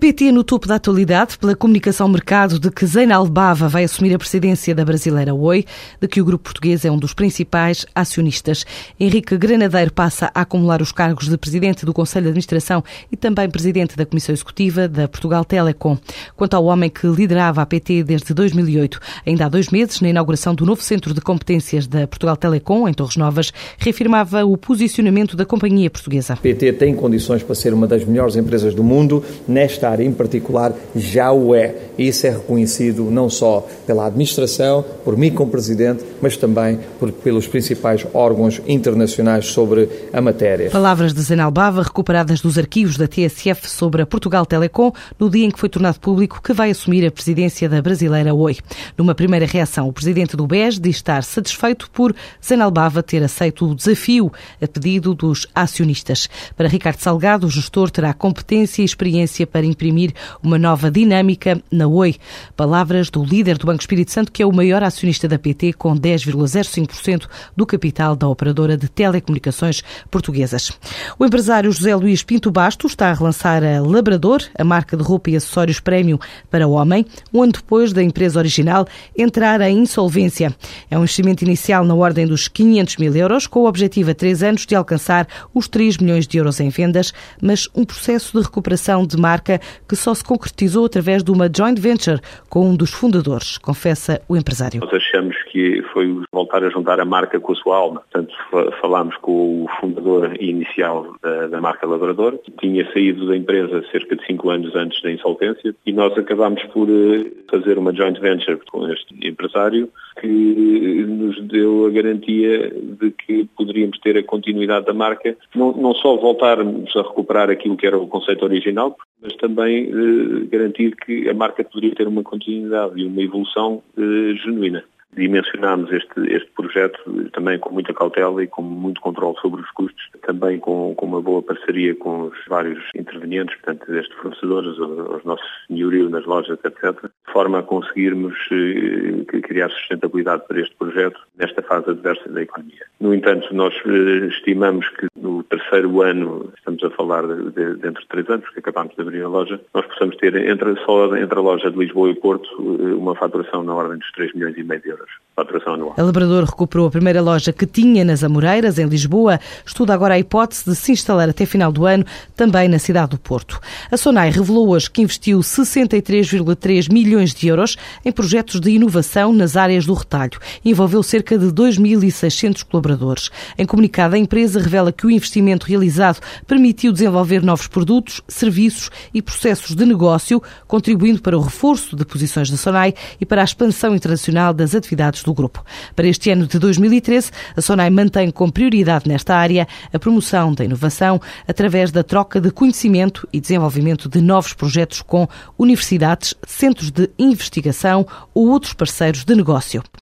PT no topo da atualidade pela comunicação mercado de que Zeinal Bava vai assumir a presidência da brasileira Oi, de que o grupo português é um dos principais acionistas. Henrique Granadeiro passa a acumular os cargos de presidente do Conselho de Administração e também presidente da Comissão Executiva da Portugal Telecom. Quanto ao homem que liderava a PT desde 2008, ainda há dois meses, na inauguração do novo Centro de Competências da Portugal Telecom, em Torres Novas, reafirmava o posicionamento da companhia portuguesa. PT tem condições para ser uma das melhores empresas do mundo nesta em particular já o é. E isso é reconhecido não só pela administração, por mim como presidente, mas também por, pelos principais órgãos internacionais sobre a matéria. Palavras de Zenal Bava recuperadas dos arquivos da TSF sobre a Portugal Telecom no dia em que foi tornado público que vai assumir a presidência da brasileira Oi. Numa primeira reação, o presidente do BES diz estar satisfeito por Zenal Bava ter aceito o desafio a pedido dos acionistas. Para Ricardo Salgado, o gestor terá competência e experiência para imprimir uma nova dinâmica na Oi. Palavras do líder do Banco Espírito Santo, que é o maior acionista da PT, com 10,05% do capital da operadora de telecomunicações portuguesas. O empresário José Luís Pinto Bastos está a relançar a Labrador, a marca de roupa e acessórios premium para o homem, um ano depois da empresa original entrar em insolvência. É um investimento inicial na ordem dos 500 mil euros, com o objetivo a três anos de alcançar os 3 milhões de euros em vendas, mas um processo de recuperação de marca que só se concretizou através de uma joint venture com um dos fundadores, confessa o empresário. Nós achamos que foi voltar a juntar a marca com a sua alma. Portanto, falámos com o fundador inicial da, da marca Labrador, que tinha saído da empresa cerca de cinco anos antes da insolvência, e nós acabámos por eh, fazer uma joint venture com este empresário que nos deu a garantia de que poderíamos ter a continuidade da marca, não, não só voltarmos a recuperar aquilo que era o conceito original, mas também eh, garantir que a marca poderia ter uma continuidade e uma evolução eh, genuína dimensionámos este, este projeto também com muita cautela e com muito controle sobre os custos, também com, com uma boa parceria com os vários intervenientes, portanto, desde fornecedores, os nossos senhorio nas lojas, etc., de forma a conseguirmos eh, criar sustentabilidade para este projeto nesta fase adversa da economia. No entanto, nós eh, estimamos que no terceiro ano, estamos a falar de, de, dentro de três anos, que acabamos de abrir a loja, nós possamos ter entre, só entre a loja de Lisboa e Porto eh, uma faturação na ordem dos 3 milhões e meio de euros faturação anual. A Labrador recuperou a primeira loja que tinha nas Amoreiras, em Lisboa. Estuda agora a hipótese de se instalar até final do ano também na cidade do Porto. A Sonai revelou hoje que investiu 63,3 milhões de euros em projetos de inovação nas áreas do retalho. Envolveu cerca de 2.600 colaboradores. Em comunicado, a empresa revela que o investimento realizado permitiu desenvolver novos produtos, serviços e processos de negócio, contribuindo para o reforço de posições da Sonai e para a expansão internacional das atividades do grupo. Para este ano de 2013, a SONAI mantém como prioridade nesta área a promoção da inovação através da troca de conhecimento e desenvolvimento de novos projetos com universidades, centros de investigação ou outros parceiros de negócio.